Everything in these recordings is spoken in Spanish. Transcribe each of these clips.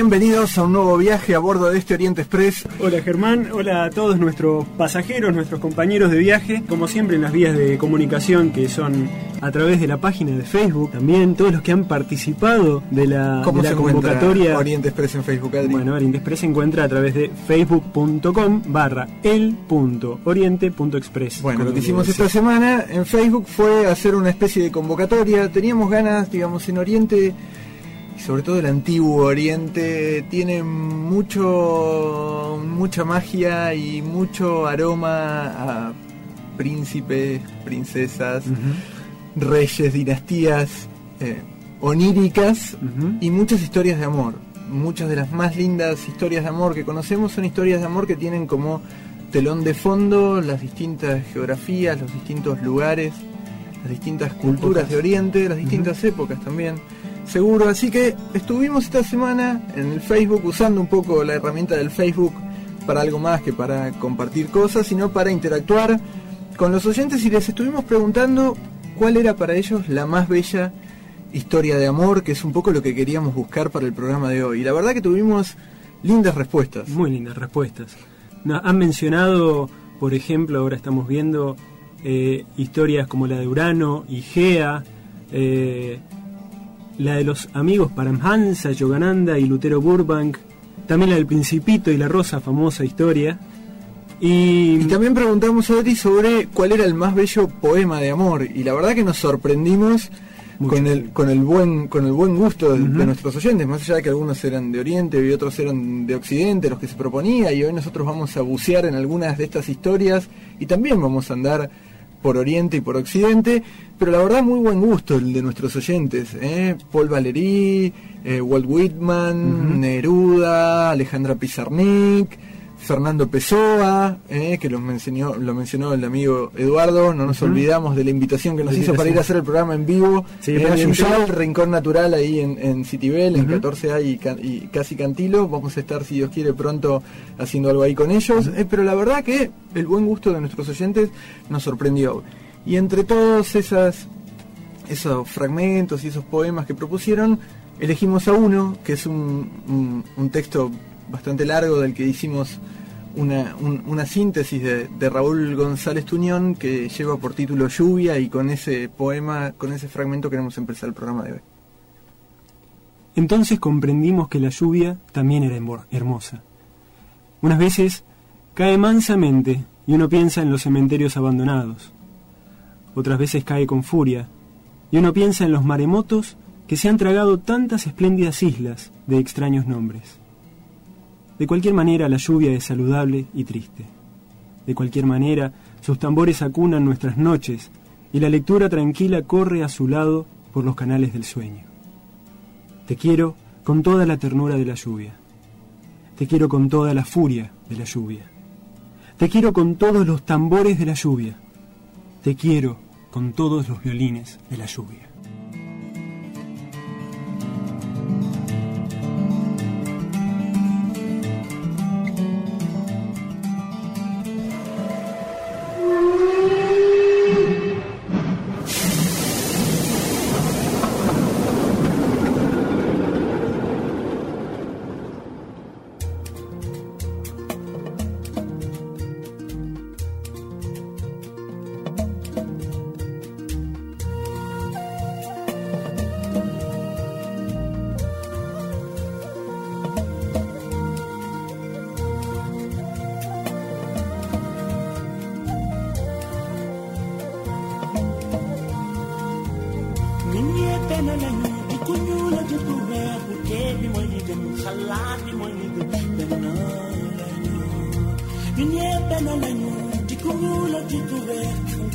Bienvenidos a un nuevo viaje a bordo de este Oriente Express. Hola Germán, hola a todos nuestros pasajeros, nuestros compañeros de viaje, como siempre en las vías de comunicación que son a través de la página de Facebook, también todos los que han participado de la, ¿Cómo de la se convocatoria. Oriente Express en Facebook, Adri? Bueno, Oriente Express se encuentra a través de facebook.com barra el.oriente.express. Bueno, lo que hicimos esta semana en Facebook fue hacer una especie de convocatoria. Teníamos ganas, digamos, en Oriente, y sobre todo el antiguo Oriente, tiene mucho, mucha magia y mucho aroma a príncipes, princesas, reyes, dinastías eh, oníricas y muchas historias de amor. Muchas de las más lindas historias de amor que conocemos son historias de amor que tienen como telón de fondo las distintas geografías, los distintos lugares, las distintas culturas de Oriente, las distintas épocas también. Seguro, así que estuvimos esta semana en el Facebook usando un poco la herramienta del Facebook para algo más que para compartir cosas, sino para interactuar con los oyentes y les estuvimos preguntando cuál era para ellos la más bella historia de amor, que es un poco lo que queríamos buscar para el programa de hoy. Y la verdad que tuvimos lindas respuestas. Muy lindas respuestas. Han mencionado, por ejemplo, ahora estamos viendo eh, historias como la de Urano y Gea, eh, la de los amigos Paramhansa, Yogananda y Lutero Burbank, también la del Principito y la Rosa, famosa historia. Y, Y también preguntamos a Adri sobre cuál era el más bello poema de amor. Y la verdad que nos sorprendimos Mucho. con el, con el buen, con el buen gusto de, de nuestros oyentes, más allá de que algunos eran de Oriente y otros eran de Occidente, los que se proponía, y hoy nosotros vamos a bucear en algunas de estas historias y también vamos a andar por Oriente y por Occidente, pero la verdad muy buen gusto el de nuestros oyentes, ¿eh? Paul Valéry, eh, Walt Whitman. Neruda, Alejandra Pizarnik, Fernando Pessoa, eh, que lo mencionó, lo mencionó el amigo Eduardo, no nos olvidamos de la invitación que nos La hizo para ir a hacer el programa en vivo Sí, en pendiente. Ayuyal, Rincón Natural ahí en, en Citibel, en Ujú. 14A y, Ca- y casi Cantilo. Vamos a estar, si Dios quiere, pronto haciendo algo ahí con ellos. Eh, pero la verdad que el buen gusto de nuestros oyentes nos sorprendió. Y entre todos esas, esos fragmentos y esos poemas que propusieron, elegimos a uno, que es un, un- un texto bastante largo del que hicimos una, un- una síntesis de, de Raúl González Tuñón que lleva por título Lluvia y con ese poema, con ese fragmento queremos empezar el programa de hoy. Entonces comprendimos que la lluvia también era hermo- hermosa. Unas veces cae mansamente y uno piensa en los cementerios abandonados. Otras veces cae con furia y uno piensa en los maremotos que se han tragado tantas espléndidas islas de extraños nombres. De cualquier manera la lluvia es saludable y triste. De cualquier manera sus tambores acunan nuestras noches y la lectura tranquila corre a su lado por los canales del sueño. Te quiero con toda la ternura de la lluvia. Te quiero con toda la furia de la lluvia. Te quiero con todos los tambores de la lluvia. Te quiero con todos los violines de la lluvia.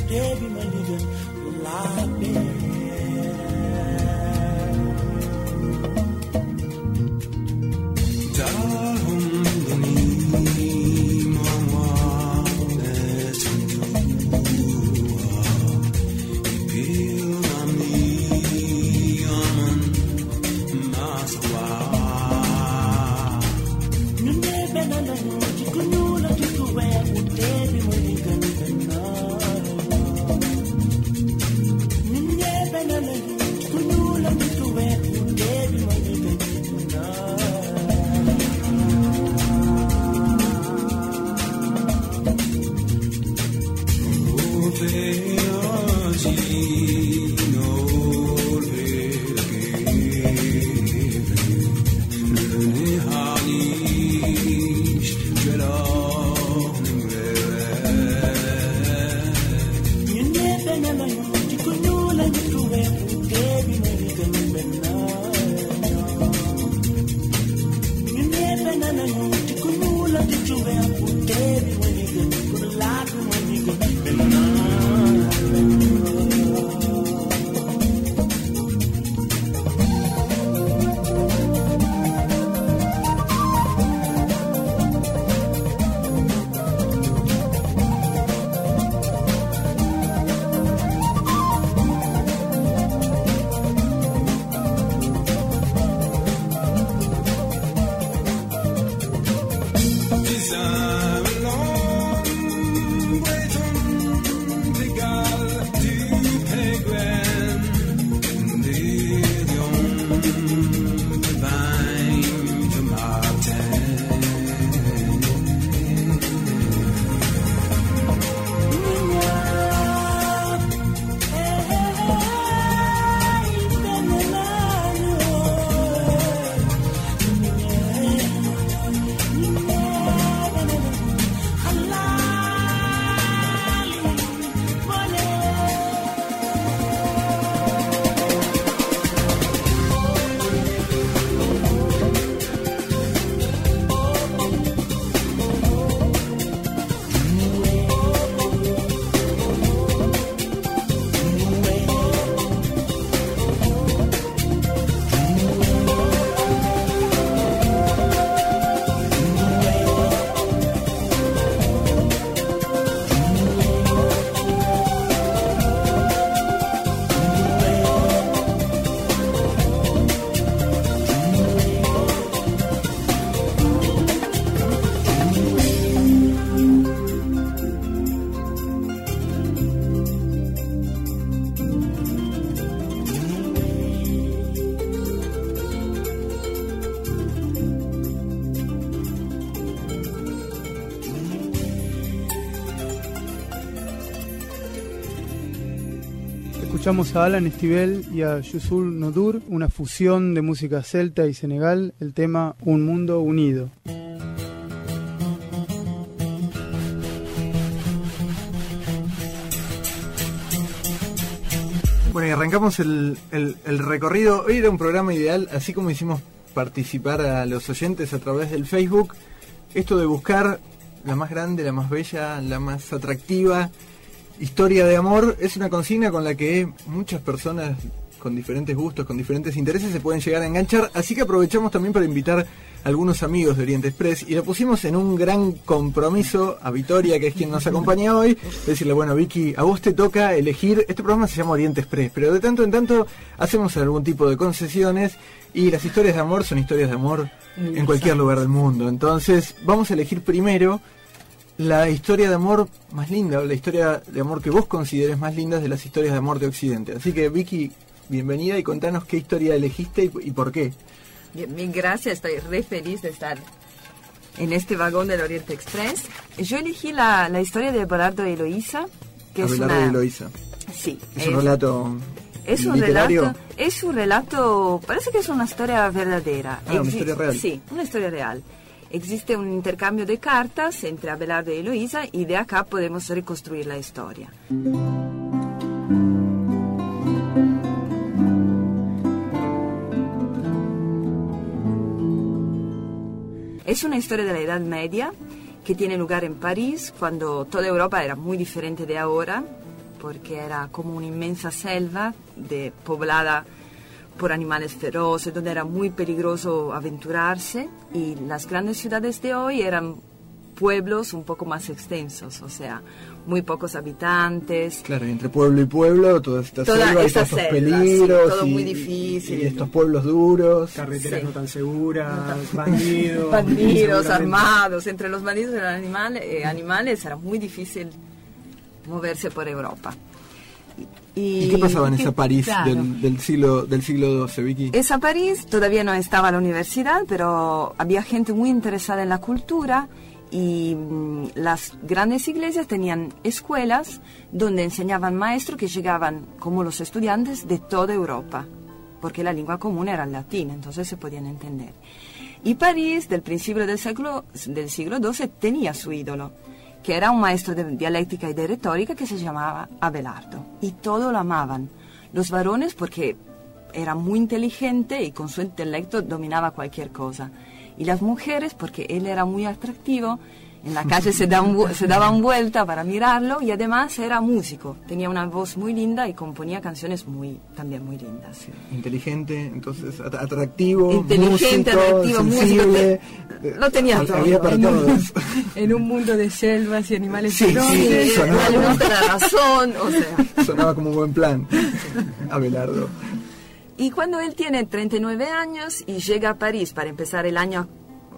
They be my living life. Escuchamos a Alan Estivell y a Yusul Nodur, una fusión de música celta y senegal, el tema Un Mundo Unido. Bueno, y arrancamos el, el- el recorrido. Hoy era un programa ideal, así como hicimos participar a los oyentes a través del Facebook. Esto de buscar la más grande, la más bella, la más atractiva historia de amor es una consigna con la que muchas personas con diferentes gustos, con diferentes intereses se pueden llegar a enganchar. Así que aprovechamos también para invitar a algunos amigos de Oriente Express y lo pusimos en un gran compromiso a Vitoria, que es quien nos acompaña hoy, decirle, bueno, Vicky, a vos te toca elegir, este programa se llama Oriente Express, pero de tanto en tanto hacemos algún tipo de concesiones y las historias de amor son historias de amor en cualquier lugar del mundo. Entonces, vamos a elegir primero la historia de amor más linda, o la historia de amor que vos consideres más linda de las historias de amor de Occidente. Así que Vicky, bienvenida y contanos qué historia elegiste y, y por qué. Bien, mil gracias, estoy re feliz de estar en este vagón del Oriente Express. Yo elegí la, la historia de Abelardo y Eloísa, que es Abelardo una... y Eloísa. Sí, Es un relato es un literario. relato, es un relato, parece que es una historia verdadera. Ah, una historia real. Sí, una historia real. Existe un intercambio de cartas entre Abelardo y Eloísa y de acá podemos reconstruir la historia. Es una historia de la Edad Media que tiene lugar en París cuando toda Europa era muy diferente de ahora porque era como una inmensa selva de, poblada por animales feroces, donde era muy peligroso aventurarse y las grandes ciudades de hoy eran pueblos un poco más extensos, o sea, muy pocos habitantes. Claro, y entre pueblo y pueblo, toda esta Toda selva y esta todos estos selva, peligros. sí, todo y, muy difícil. Y estos pueblos duros. Carreteras Sí. no tan seguras, bandidos. bandidos armados, entre los bandidos y los animales, eh, animales era muy difícil moverse por Europa. ¿Y qué pasaba en esa París claro. del, del siglo del siglo XII, Vicky? Esa París todavía no estaba la universidad, pero había gente muy interesada en la cultura y mm, las grandes iglesias tenían escuelas donde enseñaban maestros que llegaban como los estudiantes de toda Europa, porque la lengua común era el latín, entonces se podían entender. Y París, del principio del siglo, del siglo XII, tenía su ídolo, que era un maestro de dialéctica y de retórica que se llamaba Abelardo. Y todos lo amaban. Los varones porque era muy inteligente y con su intelecto dominaba cualquier cosa. Y las mujeres porque él era muy atractivo, en la calle se, daban, vu- se daban vuelta para mirarlo y además era músico. Tenía una voz muy linda y componía canciones muy, también muy lindas. Inteligente, entonces at- atractivo, Inteligente, músico, atractivo, sensible. músico, lo tenía todo. Había para En un- todos. En un mundo de selvas y animales Sí, sí, sonaba como- la razón, o sea. Sonaba como un buen plan. Abelardo. Y cuando él tiene 39 años y llega a París para empezar el año,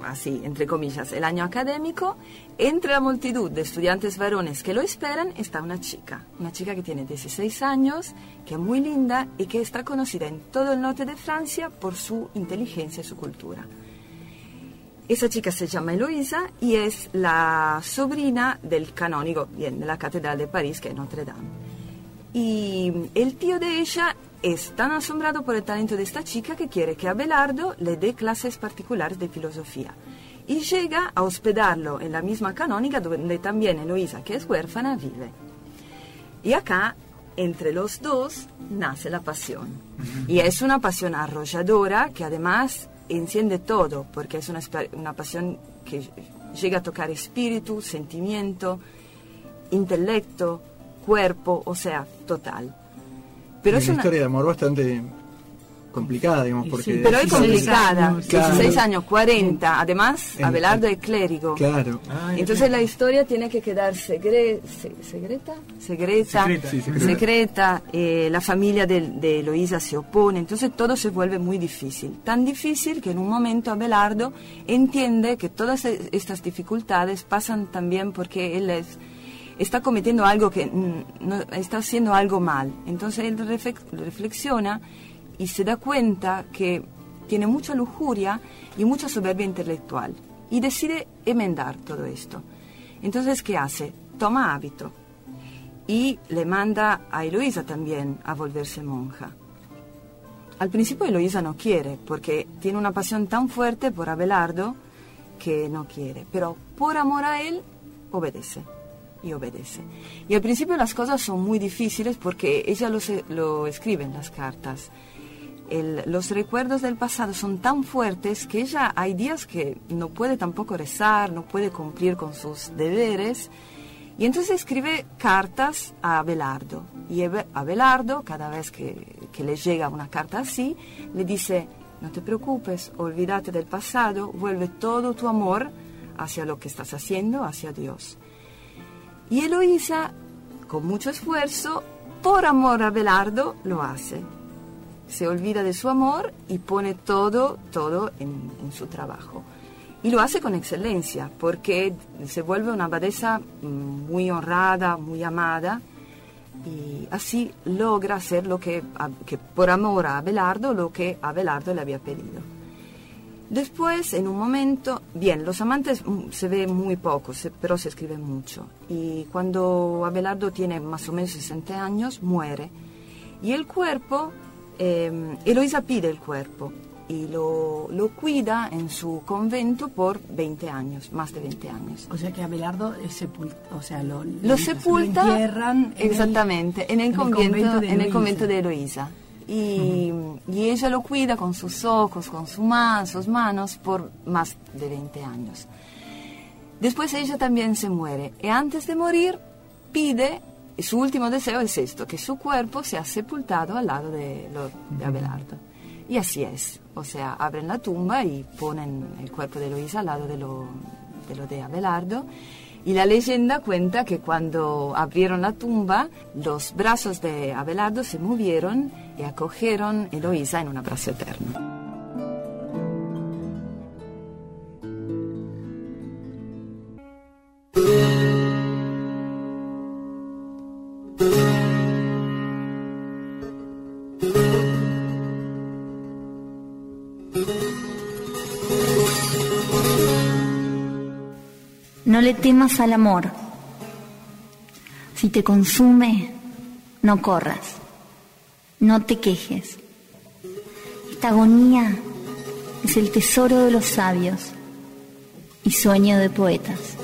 así, entre comillas, el año académico, entre la multitud de estudiantes varones que lo esperan está una chica. Una chica que tiene 16 años, que es muy linda y que está conocida en todo el norte de Francia por su inteligencia y su cultura. Esa chica se llama Eloísa y es la sobrina del canónigo, bien, de la Catedral de París, que es Notre Dame. Y el tío de ella es tan asombrado por el talento de esta chica que quiere que Abelardo le dé clases particulares de filosofía. Y llega a hospedarlo en la misma canónica donde también Eloísa, que es huérfana, vive. Y acá, entre los dos, nace la pasión. Y es una pasión arrolladora que además enciende todo, porque es una, una pasión que llega a tocar espíritu, sentimiento, intelecto, cuerpo, o sea, total. Pero es es una historia de amor bastante complicada, digamos, porque... pero es 16 complicada. años. Claro. 16 años, 40. Además, En- Abelardo es clérigo. Claro. Ah, Entonces la historia tiene que quedar segre- se- secreta, secreta, Secreta. Sí, secreta. secreta, eh, la familia de, de Eloísa se opone, entonces todo se vuelve muy difícil. Tan difícil que en un momento Abelardo entiende que todas e- estas dificultades pasan también porque él es- está cometiendo algo que está haciendo algo mal. Entonces él reflex- reflexiona y se da cuenta que tiene mucha lujuria y mucha soberbia intelectual y decide enmendar todo esto. Entonces, ¿qué hace? Toma hábito y le manda a Eloísa también a volverse monja. Al principio Eloísa no quiere porque tiene una pasión tan fuerte por Abelardo que no quiere, pero por amor a él obedece y obedece. Y al principio las cosas son muy difíciles porque ella lo, lo escribe en las cartas. Los recuerdos del pasado son tan fuertes que ella hay días que no puede tampoco rezar, no puede cumplir con sus deberes. Y entonces escribe cartas a Abelardo. Y Abelardo, cada vez que, que le llega una carta así, le dice, no te preocupes, olvídate del pasado, vuelve todo tu amor hacia lo que estás haciendo, hacia Dios. Y Eloísa, con mucho esfuerzo, por amor a Abelardo, lo hace. Se olvida de su amor y pone todo, todo en, su trabajo. Y lo hace con excelencia, porque se vuelve una abadesa mm, muy honrada, muy amada, y así logra hacer lo que, que por amor a Abelardo, lo que Abelardo le había pedido. Después, en un momento, bien, los amantes mm, se ve muy poco, se- pero se escribe mucho. Y cuando Abelardo tiene más o menos 60 años, muere. Y el cuerpo, eh, Eloísa pide el cuerpo y lo, lo cuida en su convento por 20 años, más de 20 años. O sea que Abelardo es sepulta, o sea, lo, Lo sepulta entierran en el- exactamente en el, en el convento, convento de en el convento de Eloísa. Y, y ella lo cuida con sus ojos, con su man- sus manos por más de 20 años. Después ella también se muere y antes de morir pide y su último deseo es esto, que su cuerpo sea sepultado al lado de, lo, de Abelardo. Y así es, o sea, abren la tumba y ponen el cuerpo de Eloísa al lado de lo de, lo de Abelardo. Y la leyenda cuenta que cuando abrieron la tumba, los brazos de Abelardo se movieron y acogieron a Eloísa en un abrazo eterno. No le temas al amor. Si te consume, no corras, no te quejes. Esta agonía es el tesoro de los sabios y sueño de poetas.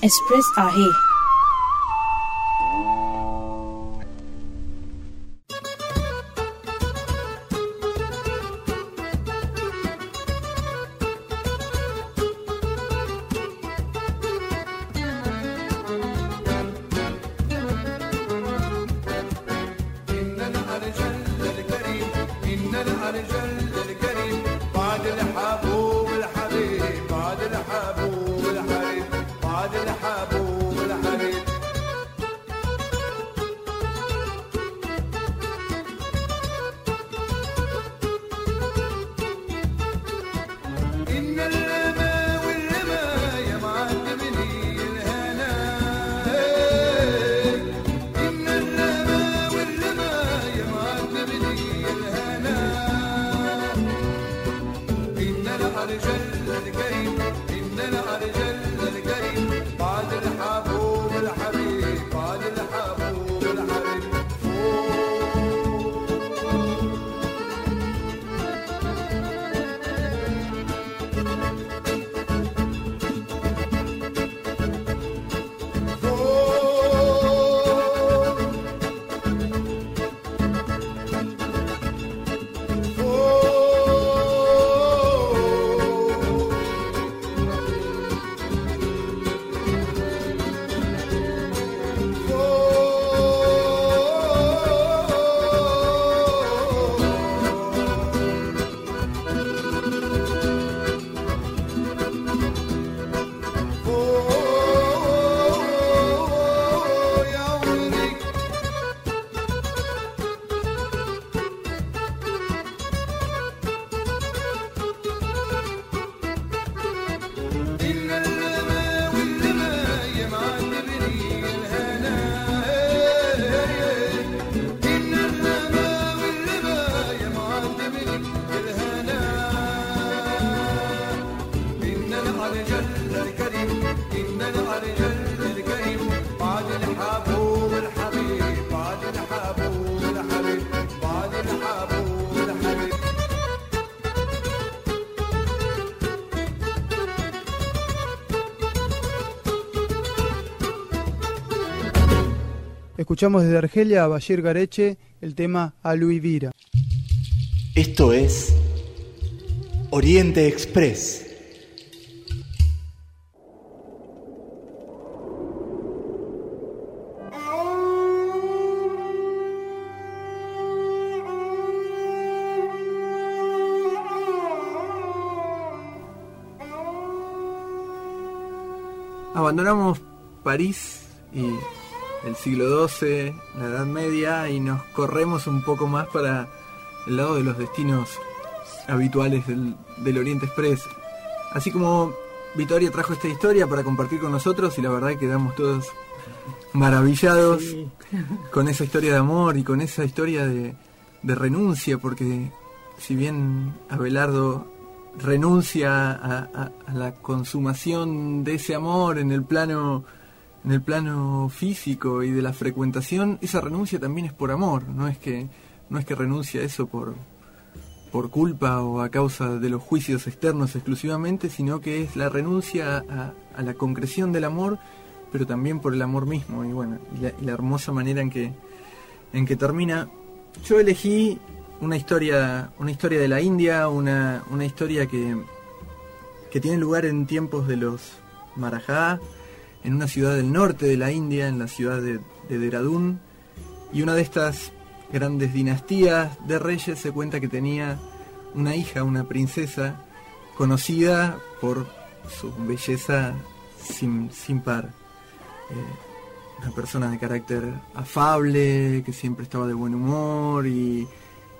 Express आहे Escuchamos desde Argelia a Bashir Gareche el tema Aluivira. Esto es Oriente Express. Abandonamos París y el siglo XII, la Edad Media, y nos corremos un poco más para el lado de los destinos habituales del, del Oriente Express. Así como Victoria trajo esta historia para compartir con nosotros y la verdad quedamos todos maravillados con esa historia de amor y con esa historia de, de renuncia, porque si bien Abelardo renuncia a, a- a la consumación de ese amor en el plano en el plano físico y de la frecuentación, esa renuncia también es por amor, no es que no es que renuncia a eso por por culpa o a causa de los juicios externos exclusivamente, sino que es la renuncia a, la concreción del amor, pero también por el amor mismo y bueno, y la, y la hermosa manera en que, en que termina. Yo elegí una historia, una historia de la India, una, una historia que, que tiene lugar en tiempos de los Marajá, en una ciudad del norte de la India, en la ciudad de, de Dehradun, y una de estas grandes dinastías de reyes se cuenta que tenía una hija, una princesa, conocida por su belleza sin, sin par. Eh, una persona de carácter afable, que siempre estaba de buen humor y,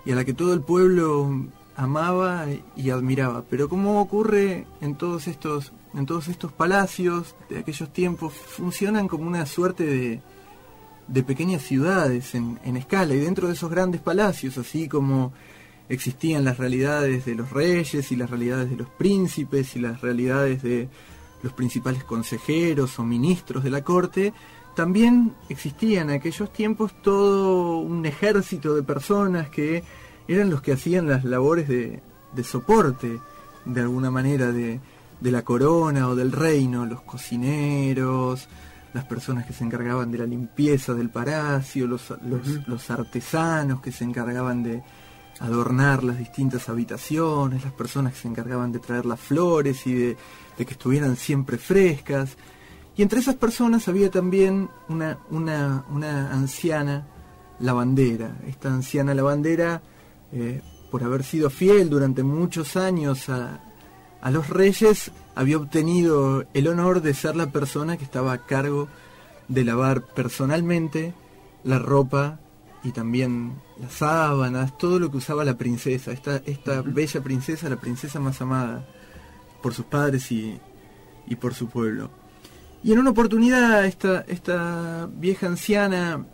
y a la que todo el pueblo amaba y admiraba. Pero como ocurre en todos estos, en todos estos palacios de aquellos tiempos, funcionan como una suerte de, de pequeñas ciudades en, en escala. Y dentro de esos grandes palacios, así como existían las realidades de los reyes y las realidades de los príncipes y las realidades de los principales consejeros o ministros de la corte, también existía en aquellos tiempos todo un ejército de personas que eran los que hacían las labores de, de soporte, de alguna manera, de, de la corona o del reino, los cocineros, las personas que se encargaban de la limpieza del palacio, los, los, los artesanos que se encargaban de adornar las distintas habitaciones, las personas que se encargaban de traer las flores y de, de que estuvieran siempre frescas. Y entre esas personas había también una, una, una anciana lavandera. Esta anciana lavandera, eh, por haber sido fiel durante muchos años a, a los reyes, había obtenido el honor de ser la persona que estaba a cargo de lavar personalmente la ropa y también las sábanas, todo lo que usaba la princesa, esta, esta bella princesa, la princesa más amada por sus padres y, y por su pueblo. Y en una oportunidad esta, esta vieja anciana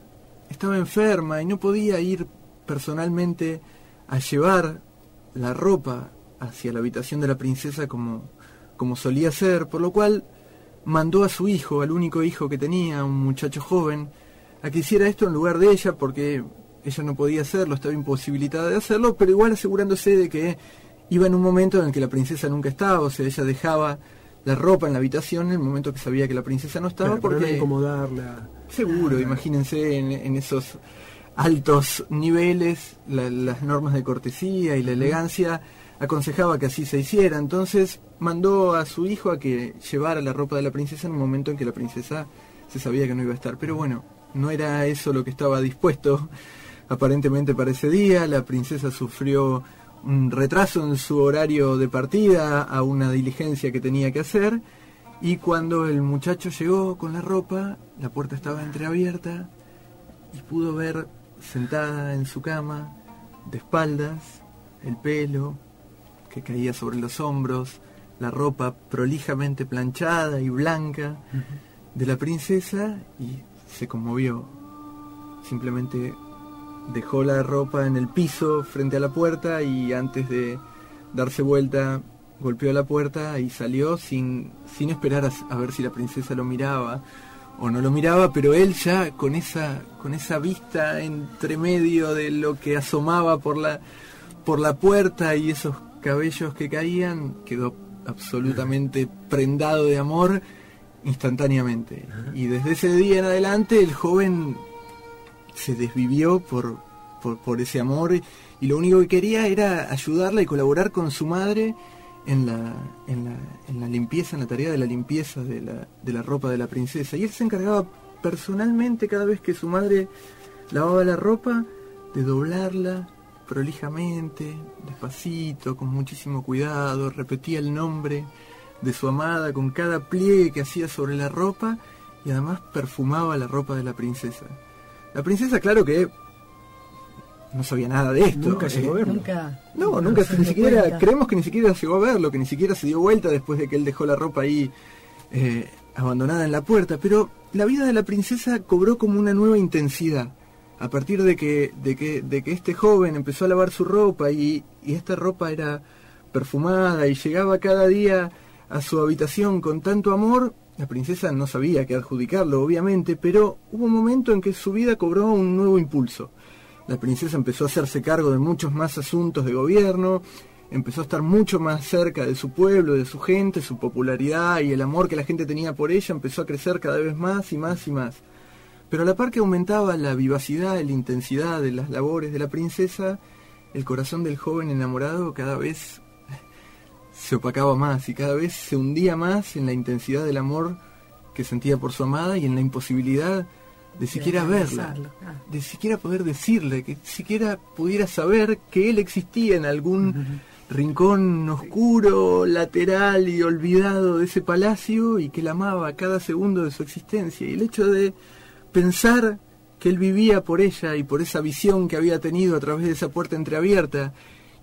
estaba enferma y no podía ir personalmente a llevar la ropa hacia la habitación de la princesa como, como solía ser, por lo cual mandó a su hijo, al único hijo que tenía, un muchacho joven, a que hiciera esto en lugar de ella porque ella no podía hacerlo, estaba imposibilitada de hacerlo, pero igual asegurándose de que iba en un momento en el que la princesa nunca estaba, o sea, ella dejaba la ropa en la habitación en el momento que sabía que la princesa no estaba Claro, para porque no incomodarla. seguro, imagínense en, en esos altos niveles la- las normas de cortesía y la elegancia aconsejaba que así se hiciera, entonces mandó a su hijo a que llevara la ropa de la princesa en un momento en que la princesa se sabía que no iba a estar, pero bueno, no era eso lo que estaba dispuesto aparentemente para ese día, la princesa sufrió un retraso en su horario de partida a una diligencia que tenía que hacer. Y cuando el muchacho llegó con la ropa, la puerta estaba entreabierta y pudo ver sentada en su cama, de espaldas, el pelo que caía sobre los hombros, la ropa prolijamente planchada y blanca de la princesa y se conmovió. Simplemente dejó la ropa en el piso frente a la puerta y antes de darse vuelta golpeó la puerta y salió sin, sin esperar a, a ver si la princesa lo miraba o no lo miraba, pero él ya con esa, con esa vista entre medio de lo que asomaba por la, por la puerta y esos cabellos que caían, quedó absolutamente prendado de amor instantáneamente. Y desde ese día en adelante el joven se desvivió por, por, por ese amor y lo único que quería era ayudarla y colaborar con su madre en la, en la, en la limpieza, en la tarea de la limpieza de la, de la ropa de la princesa. Y él se encargaba personalmente cada vez que su madre lavaba la ropa de doblarla prolijamente, despacito, con muchísimo cuidado, repetía el nombre de su amada con cada pliegue que hacía sobre la ropa y además perfumaba la ropa de la princesa. La princesa, claro que no sabía nada de esto. Nunca llegó a eh, verlo. Nunca. no, nunca se ni siquiera, cuenta. creemos que ni siquiera llegó a verlo, que ni siquiera se dio vuelta después de que él dejó la ropa ahí eh, abandonada en la puerta. Pero la vida de la princesa cobró como una nueva intensidad. A partir de que, de que, de que este joven empezó a lavar su ropa y, y esta ropa era perfumada y llegaba cada día a su habitación con tanto amor, la princesa no sabía qué adjudicarlo, obviamente, pero hubo un momento en que su vida cobró un nuevo impulso. La princesa empezó a hacerse cargo de muchos más asuntos de gobierno, empezó a estar mucho más cerca de su pueblo, de su gente, su popularidad y el amor que la gente tenía por ella empezó a crecer cada vez más y más y más. Pero a la par que aumentaba la vivacidad y la intensidad de las labores de la princesa, el corazón del joven enamorado cada vez se opacaba más y cada vez se hundía más en la intensidad del amor que sentía por su amada y en la imposibilidad de siquiera verla, ah. de siquiera poder decirle, que siquiera pudiera saber que él existía en algún rincón oscuro, lateral y olvidado de ese palacio y que la amaba cada segundo de su existencia. Y el hecho de pensar que él vivía por ella y por esa visión que había tenido a través de esa puerta entreabierta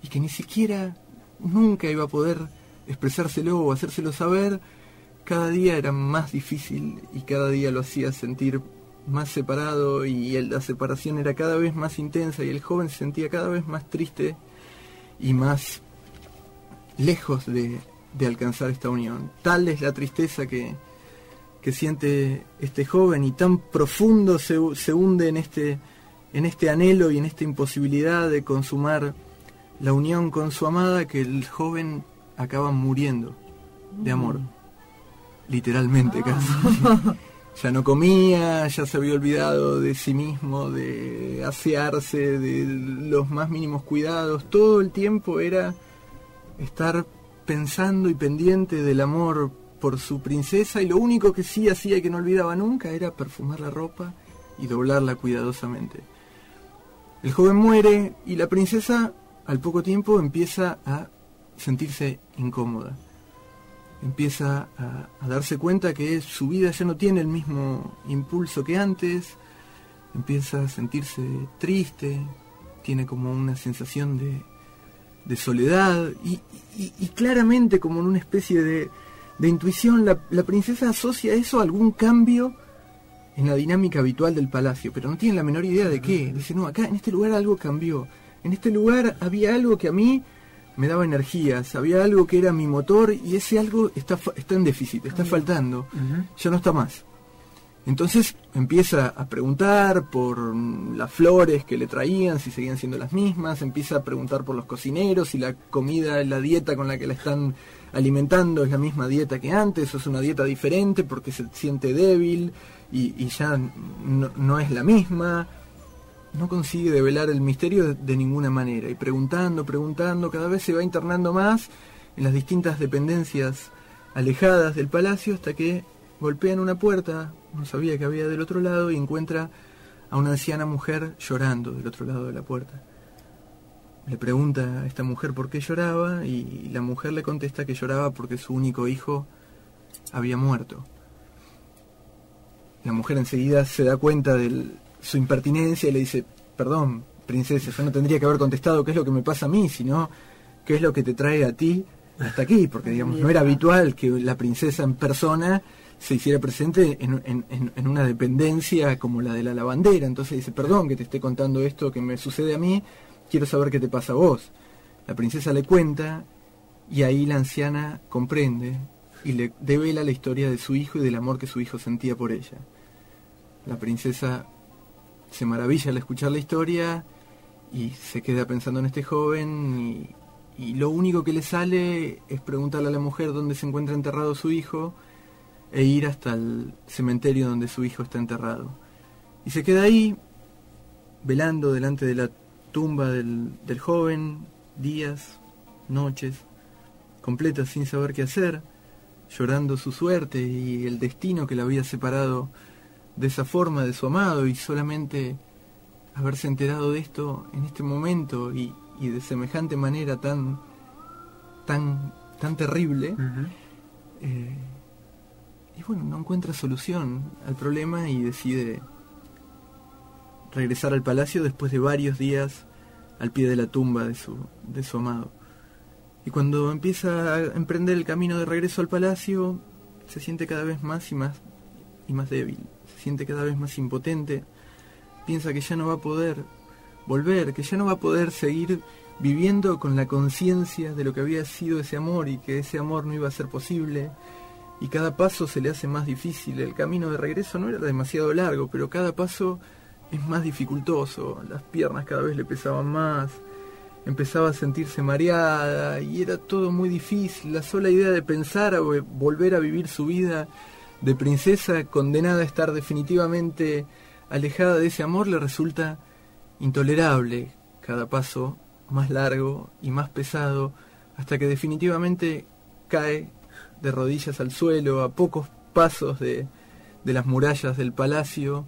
y que ni siquiera nunca iba a poder expresárselo o hacérselo saber, cada día era más difícil y cada día lo hacía sentir más separado y la separación era cada vez más intensa y el joven se sentía cada vez más triste y más lejos de, de alcanzar esta unión. Tal es la tristeza que, que siente este joven y tan profundo se, se hunde en este, en este anhelo y en esta imposibilidad de consumar la unión con su amada que el joven acaba muriendo de amor. Literalmente casi. Ya no comía, ya se había olvidado de sí mismo, de asearse, de los más mínimos cuidados. Todo el tiempo era estar pensando y pendiente del amor por su princesa y lo único que sí hacía y que no olvidaba nunca era perfumar la ropa y doblarla cuidadosamente. El joven muere y la princesa al poco tiempo empieza a sentirse incómoda. Empieza a, a darse cuenta que su vida ya no tiene el mismo impulso que antes. Empieza a sentirse triste, tiene como una sensación de, de soledad y, y- y claramente como en una especie de, de intuición la, la princesa asocia eso a algún cambio en la dinámica habitual del palacio, pero no tiene la menor idea de qué. Dice, no, acá en este lugar algo cambió. En este lugar había algo que a mí me daba energías, había algo que era mi motor y ese algo está, está en déficit, está faltando, ya no está más. Entonces empieza a preguntar por las flores que le traían, si seguían siendo las mismas, empieza a preguntar por los cocineros, si la comida, la dieta con la que la están alimentando es la misma dieta que antes, es una dieta diferente porque se siente débil y, ya no, no es la misma. No consigue develar el misterio de, de ninguna manera y preguntando, preguntando, cada vez se va internando más en las distintas dependencias alejadas del palacio hasta que golpean una puerta, no sabía que había del otro lado, y encuentra a una anciana mujer llorando del otro lado de la puerta. Le pregunta a esta mujer por qué lloraba y la mujer le contesta que lloraba porque su único hijo había muerto. La mujer enseguida se da cuenta de su impertinencia y le dice, perdón, princesa, yo no tendría que haber contestado qué es lo que me pasa a mí, sino qué es lo que te trae a ti hasta aquí, porque digamos, no era habitual que la princesa en persona se hiciera presente en, en- en- en una dependencia como la de la lavandera. Entonces dice, perdón que te esté contando esto que me sucede a mí, quiero saber qué te pasa a vos. La princesa le cuenta y ahí la anciana comprende y le devela la historia de su hijo y del amor que su hijo sentía por ella. La princesa se maravilla al escuchar la historia y se queda pensando en este joven y, lo único que le sale es preguntarle a la mujer dónde se encuentra enterrado su hijo e ir hasta el cementerio donde su hijo está enterrado. Y se queda ahí, velando delante de la tumba del, del joven, días, noches, completas sin saber qué hacer, llorando su suerte y el destino que la había separado de esa forma de su amado y solamente haberse enterado de esto en este momento y, y de semejante manera tan tan tan terrible eh, y bueno no encuentra solución al problema y decide regresar al palacio después de varios días al pie de la tumba de su de su amado y cuando empieza a emprender el camino de regreso al palacio se siente cada vez más y más y más débil se siente cada vez más impotente piensa que ya no va a poder volver, que ya no va a poder seguir viviendo con la conciencia de lo que había sido ese amor y que ese amor no iba a ser posible. Y cada paso se le hace más difícil. El camino de regreso no era demasiado largo, pero cada paso es más dificultoso. Las piernas cada vez le pesaban más. empezaba a sentirse mareada y era todo muy difícil. La sola idea de pensar vo- volver a vivir su vida de princesa condenada a estar definitivamente alejada de ese amor le resulta intolerable. Cada paso más largo y más pesado hasta que definitivamente cae de rodillas al suelo a pocos pasos de, de las murallas del palacio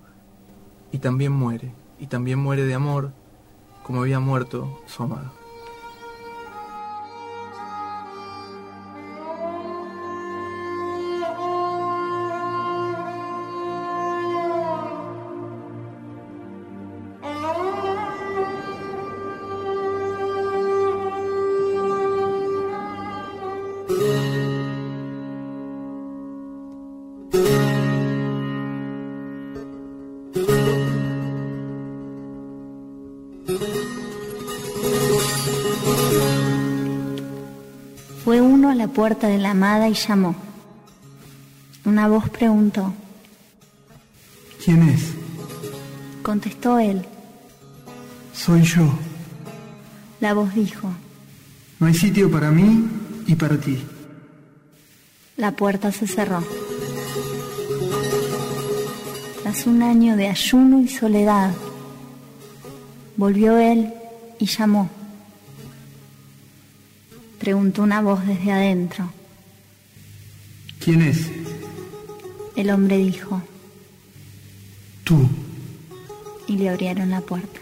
y también muere. Y también muere de amor como había muerto su amado. Puerta de la amada y llamó. Una voz preguntó. ¿Quién es? Contestó él. Soy yo. La voz dijo. No hay sitio para mí y para ti. La puerta se cerró. Tras un año de ayuno y soledad, volvió él y llamó. Preguntó una voz desde adentro. ¿Quién es? El hombre dijo, Tú. y le abrieron la puerta.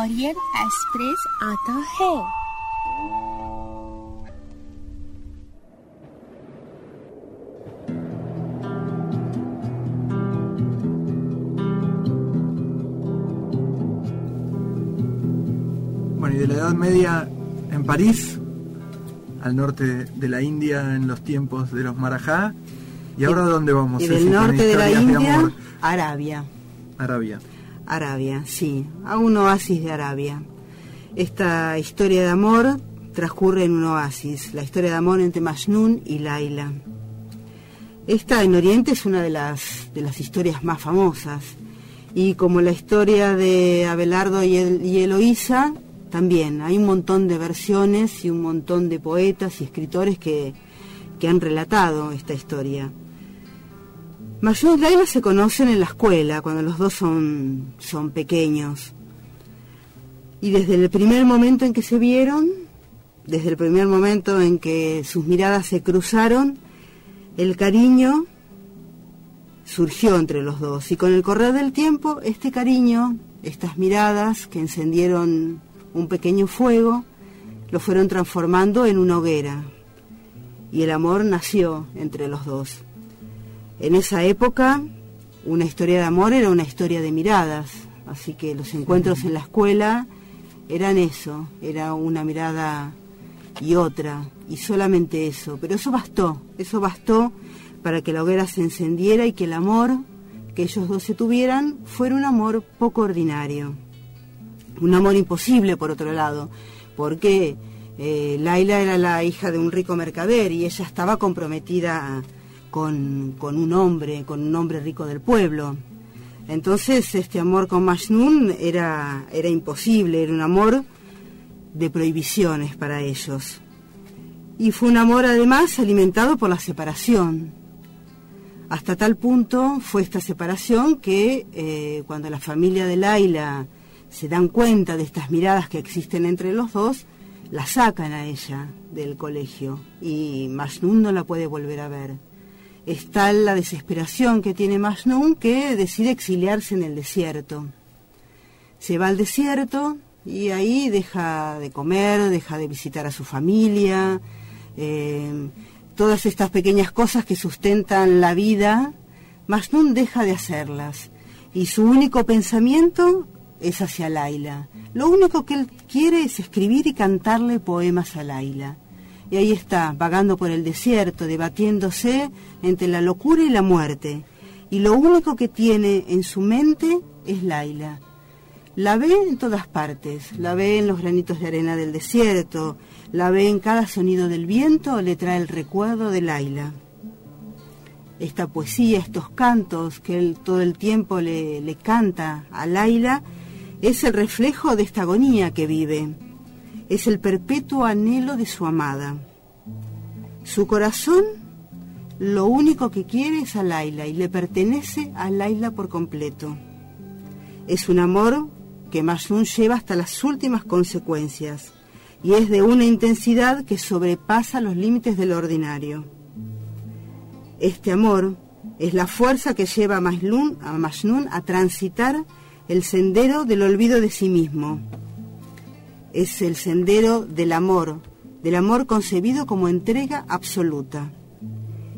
آریل اسپرس آتا ہے Bueno, y de la Edad Media en París, al norte de la India en los tiempos de los Marajá. ¿Y ahora dónde vamos? Y del norte de la India, Arabia. Arabia. Arabia, sí, a un oasis de Arabia. Esta historia de amor transcurre en un oasis, la historia de amor entre Majnun y Laila. Esta en Oriente es una de las, de las historias más famosas. Y como la historia de Abelardo y, El- y Eloísa, también hay un montón de versiones y un montón de poetas y escritores que, que han relatado esta historia. Y Laila se conocen en la escuela, cuando los dos son, son pequeños. Y desde el primer momento en que se vieron, desde el primer momento en que sus miradas se cruzaron, el cariño surgió entre los dos. Y con el correr del tiempo, este cariño, estas miradas que encendieron un pequeño fuego, lo fueron transformando en una hoguera. Y el amor nació entre los dos. En esa época, una historia de amor era una historia de miradas, así que los encuentros en la escuela eran eso, era una mirada y otra, y solamente eso. Pero eso bastó, eso bastó para que la hoguera se encendiera y que el amor que ellos dos se tuvieran fuera un amor poco ordinario. Un amor imposible, por otro lado, porque eh, Laila era la hija de un rico mercader y ella estaba comprometida con, con un hombre, con un hombre rico del pueblo. Entonces este amor con Majnun era, era imposible, era un amor de prohibiciones para ellos. Y fue un amor además alimentado por la separación. Hasta tal punto fue esta separación que eh, cuando la familia de Laila se dan cuenta de estas miradas que existen entre los dos, la sacan a ella del colegio y Majnun no la puede volver a ver. Es tal la desesperación que tiene Majnun que decide exiliarse en el desierto. Se va al desierto y ahí deja de comer, deja de visitar a su familia, eh, todas estas pequeñas cosas que sustentan la vida, Majnun deja de hacerlas y su único pensamiento es hacia Laila. Lo único que él quiere es escribir y cantarle poemas a Laila. Y ahí está, vagando por el desierto, debatiéndose entre la locura y la muerte. Y lo único que tiene en su mente es Laila. La ve en todas partes, la ve en los granitos de arena del desierto, la ve en cada sonido del viento, le trae el recuerdo de Laila. Esta poesía, estos cantos que él todo el tiempo le, le canta a Laila, es el reflejo de esta agonía que vive, es el perpetuo anhelo de su amada. Su corazón lo único que quiere es a Laila y le pertenece a Laila por completo. Es un amor que Majnun lleva hasta las últimas consecuencias y es de una intensidad que sobrepasa los límites del ordinario. Este amor es la fuerza que lleva a Majnun a, a transitar el sendero del olvido de sí mismo. Es el sendero del amor, del amor concebido como entrega absoluta.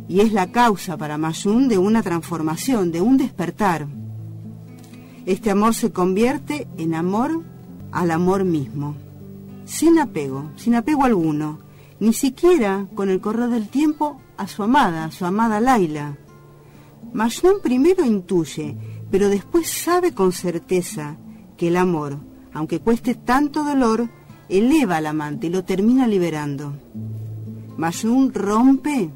Y es la causa para Majnun de una transformación, de un despertar. Este amor se convierte en amor al amor mismo, sin apego, sin apego alguno, ni siquiera con el correr del tiempo a su amada, a su amada Laila. Majnun primero intuye, pero después sabe con certeza que el amor, aunque cueste tanto dolor, eleva al amante y lo termina liberando. Majnun rompe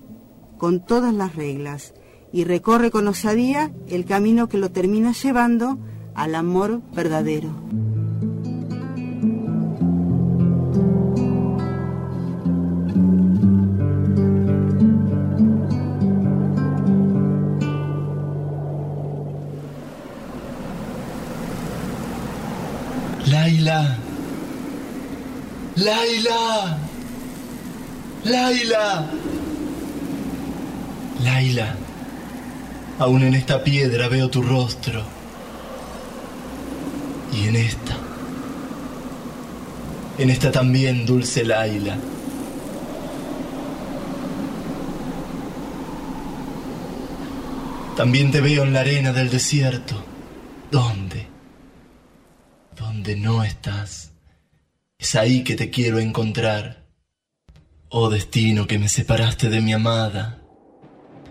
con todas las reglas y recorre con osadía el camino que lo termina llevando al amor verdadero. Laila. Laila. Laila. Laila. Aún en esta piedra veo tu rostro. Y en esta. en esta también dulce Laila. También te veo en la arena del desierto. ¿Dónde? ¿Dónde no estás? Es ahí que te quiero encontrar. Oh destino que me separaste de mi amada.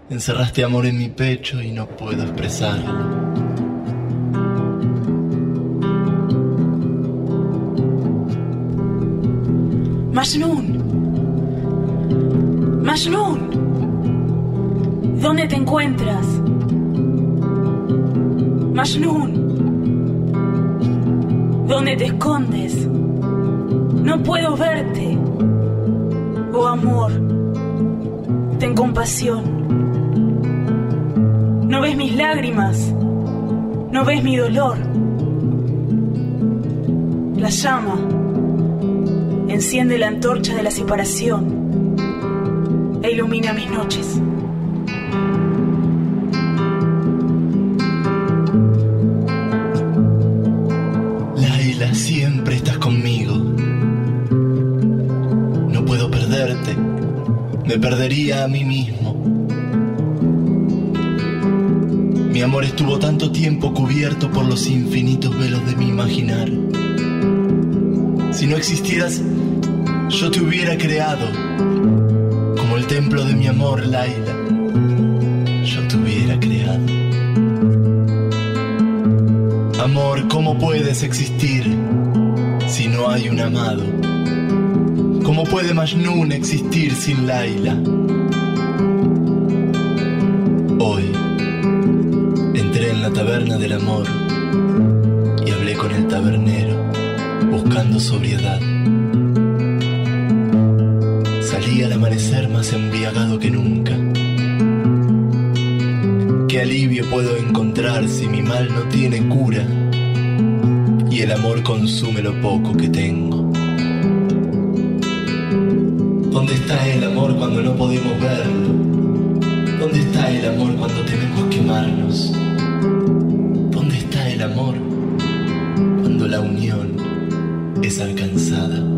Encerraste amor en mi pecho y no puedo expresarlo. Majnun. Majnun. ¿Dónde te encuentras? Majnun. ¿Dónde te escondes? No puedo verte. Oh amor, ten compasión. No ves mis lágrimas, no ves mi dolor. La llama enciende la antorcha de la separación e ilumina mis noches. Perdería a mí mismo. Mi amor estuvo tanto tiempo cubierto por los infinitos velos de mi imaginar. Si no existieras, yo te hubiera creado. Como el templo de mi amor, Laila. Yo te hubiera creado. Amor, ¿cómo puedes existir si no hay un amado? ¿Cómo puede Majnun existir sin Laila? Hoy entré en la taberna del amor y hablé con el tabernero buscando sobriedad. Salí al amanecer más embriagado que nunca. ¿Qué alivio puedo encontrar si mi mal no tiene cura y el amor consume lo poco que tengo? ¿Dónde está el amor cuando no podemos verlo? ¿Dónde está el amor cuando tememos quemarnos? ¿Dónde está el amor cuando la unión es alcanzada?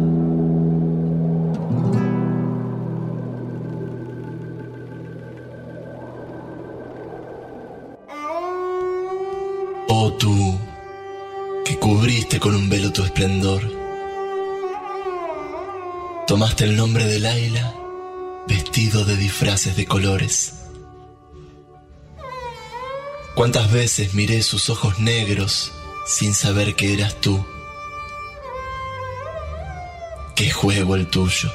Tomaste el nombre de Laila vestido de disfraces de colores. ¿Cuántas veces miré sus ojos negros sin saber que eras tú? ¿Qué juego el tuyo?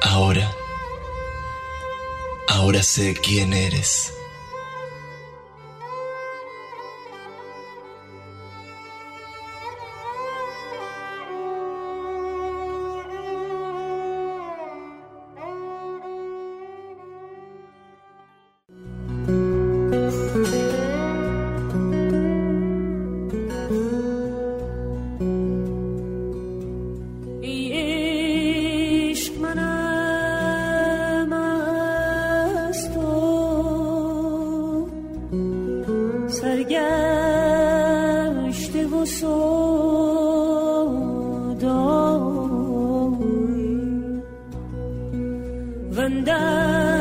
Ahora, ahora sé quién eres. سودایی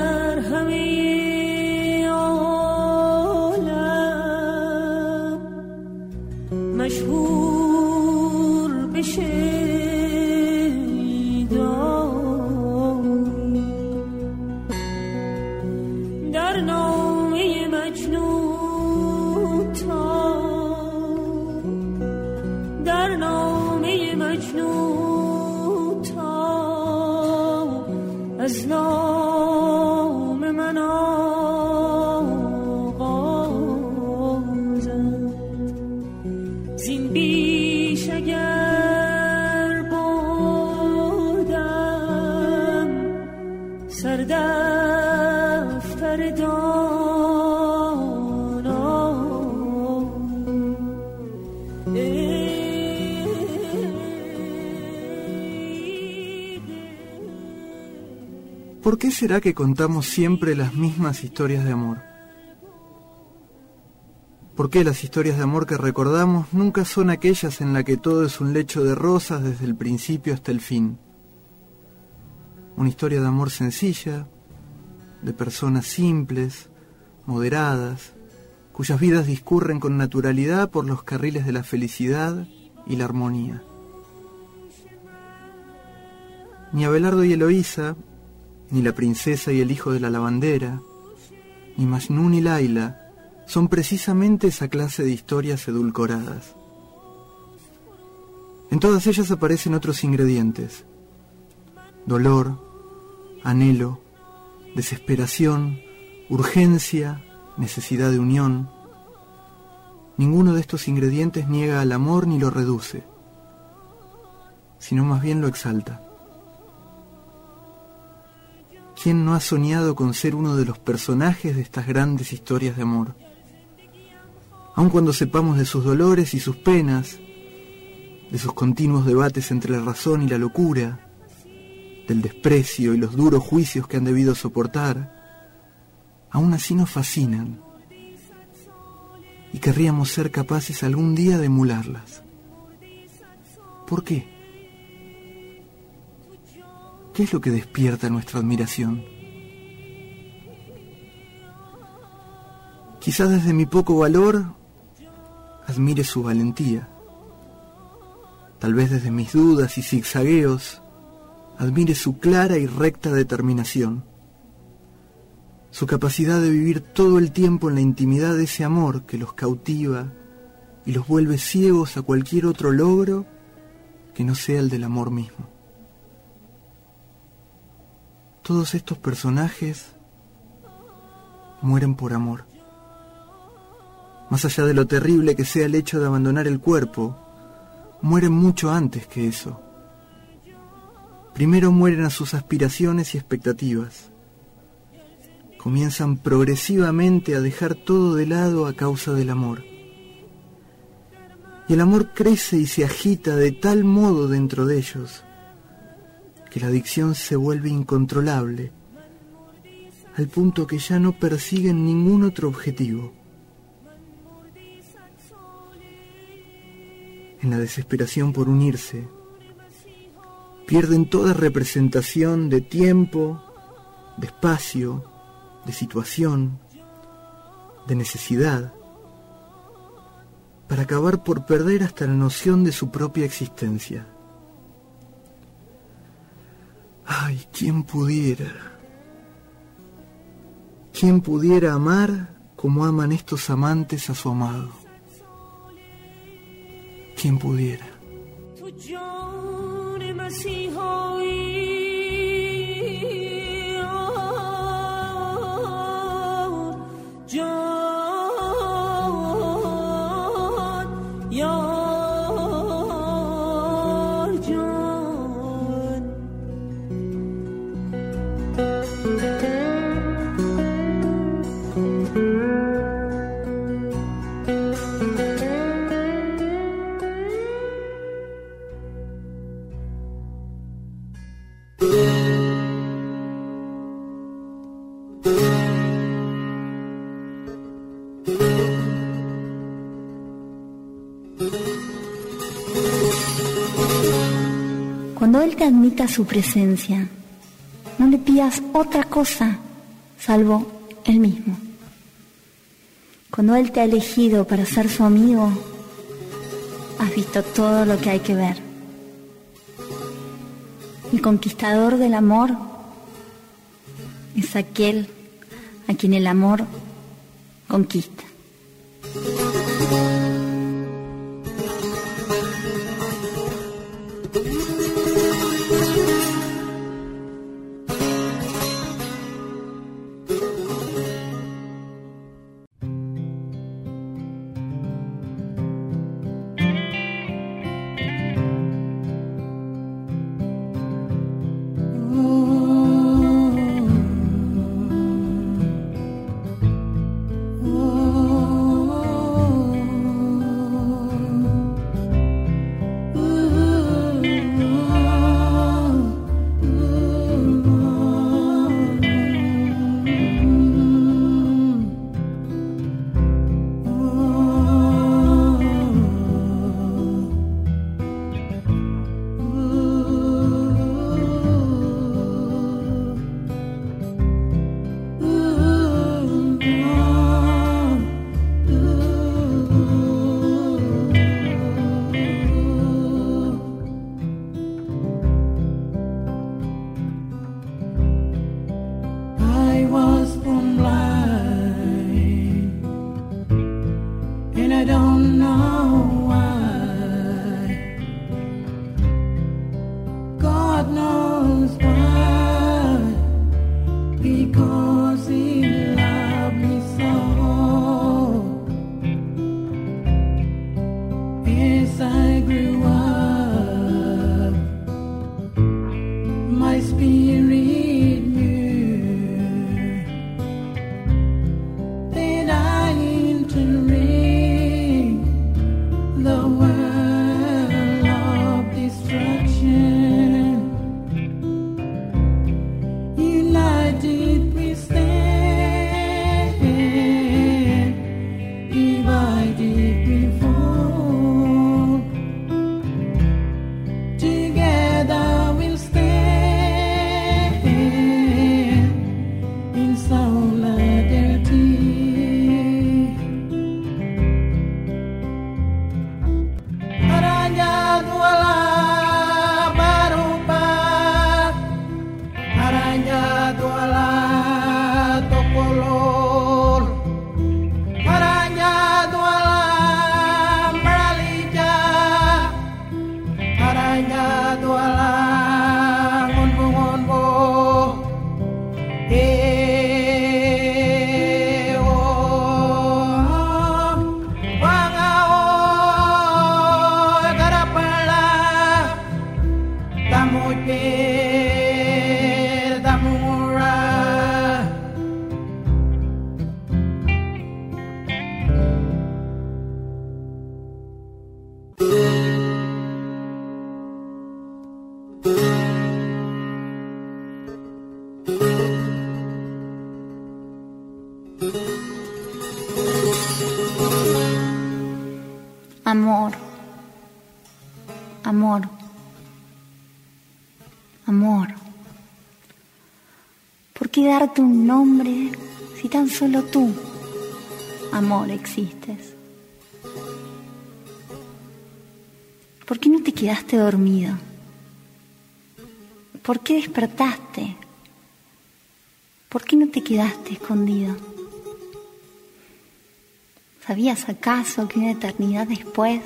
¿Por qué será que contamos siempre las mismas historias de amor? ¿Por qué las historias de amor que recordamos nunca son aquellas en las que todo es un lecho de rosas desde el principio hasta el fin? Una historia de amor sencilla, de personas simples, moderadas, cuyas vidas discurren con naturalidad por los carriles de la felicidad y la armonía. Ni Abelardo y Eloísa, ni la princesa y el hijo de la lavandera, ni Majnun y Laila son precisamente esa clase de historias edulcoradas. En todas ellas aparecen otros ingredientes. Dolor, anhelo, desesperación, urgencia, necesidad de unión. Ninguno de estos ingredientes niega al amor ni lo reduce, sino más bien lo exalta. ¿Quién no ha soñado con ser uno de los personajes de estas grandes historias de amor? Aun cuando sepamos de sus dolores y sus penas, de sus continuos debates entre la razón y la locura, del desprecio y los duros juicios que han debido soportar, aún así nos fascinan y querríamos ser capaces algún día de emularlas. ¿Por qué? ¿Qué es lo que despierta nuestra admiración? Quizás desde mi poco valor admire su valentía. Tal vez desde mis dudas y zigzagueos admire su clara y recta determinación. Su capacidad de vivir todo el tiempo en la intimidad de ese amor que los cautiva y los vuelve ciegos a cualquier otro logro que no sea el del amor mismo. Todos estos personajes mueren por amor. Más allá de lo terrible que sea el hecho de abandonar el cuerpo, mueren mucho antes que eso. Primero mueren a sus aspiraciones y expectativas. Comienzan progresivamente a dejar todo de lado a causa del amor. Y el amor crece y se agita de tal modo dentro de ellos que la adicción se vuelve incontrolable, al punto que ya no persiguen ningún otro objetivo. En la desesperación por unirse, pierden toda representación de tiempo, de espacio, de situación, de necesidad, para acabar por perder hasta la noción de su propia existencia. Ay, ¿quién pudiera? ¿Quién pudiera amar como aman estos amantes a su amado? ¿Quién pudiera? Cuando Él te admita su presencia, no le pidas otra cosa salvo Él mismo. Cuando Él te ha elegido para ser su amigo, has visto todo lo que hay que ver. El conquistador del amor es aquel a quien el amor conquista. Amor. ¿Por qué darte un nombre si tan solo tú, amor, existes? ¿Por qué no te quedaste dormido? ¿Por qué despertaste? ¿Por qué no te quedaste escondido? ¿Sabías acaso que una eternidad después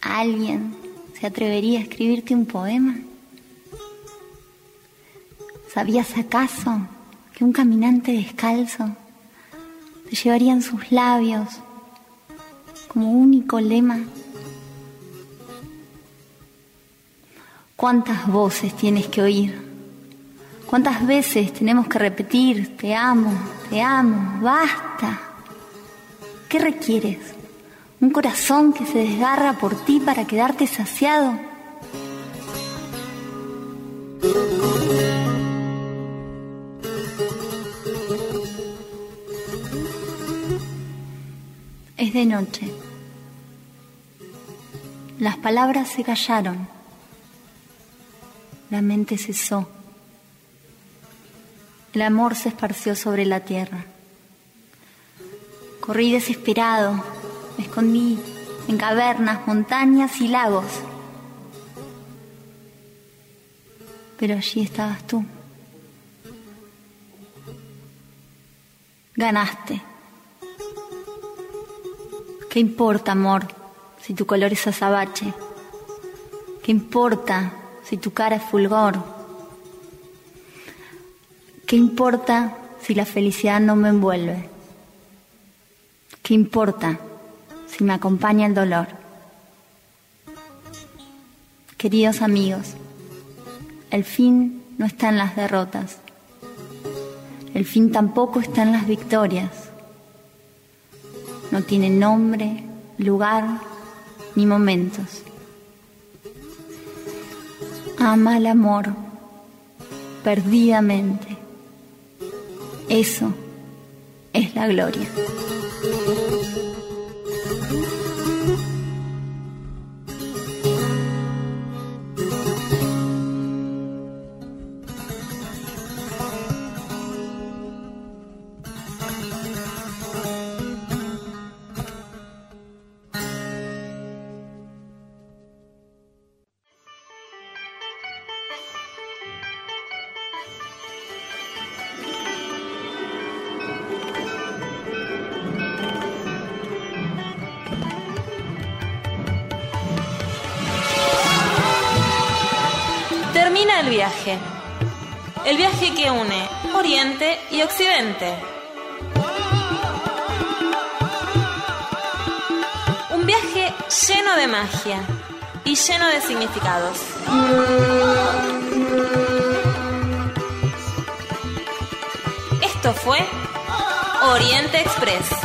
alguien se atrevería a escribirte un poema? ¿Sabías acaso que un caminante descalzo te llevaría en sus labios como único lema? ¿Cuántas voces tienes que oír? ¿Cuántas veces tenemos que repetir, te amo, te amo, basta? ¿Qué requieres? ¿Un corazón que se desgarra por ti para quedarte saciado? De noche. Las palabras se callaron. La mente cesó. El amor se esparció sobre la tierra. Corrí desesperado, me escondí en cavernas, montañas y lagos. Pero allí estabas tú. Ganaste. ¿Qué importa, amor, si tu color es azabache? ¿Qué importa si tu cara es fulgor? ¿Qué importa si la felicidad no me envuelve? ¿Qué importa si me acompaña el dolor? Queridos amigos, el fin no está en las derrotas. El fin tampoco está en las victorias. No tiene nombre, lugar ni momentos. Ama el amor perdidamente. Eso es la gloria. Occidente. Un viaje lleno de magia y lleno de significados. Esto fue Oriente Express.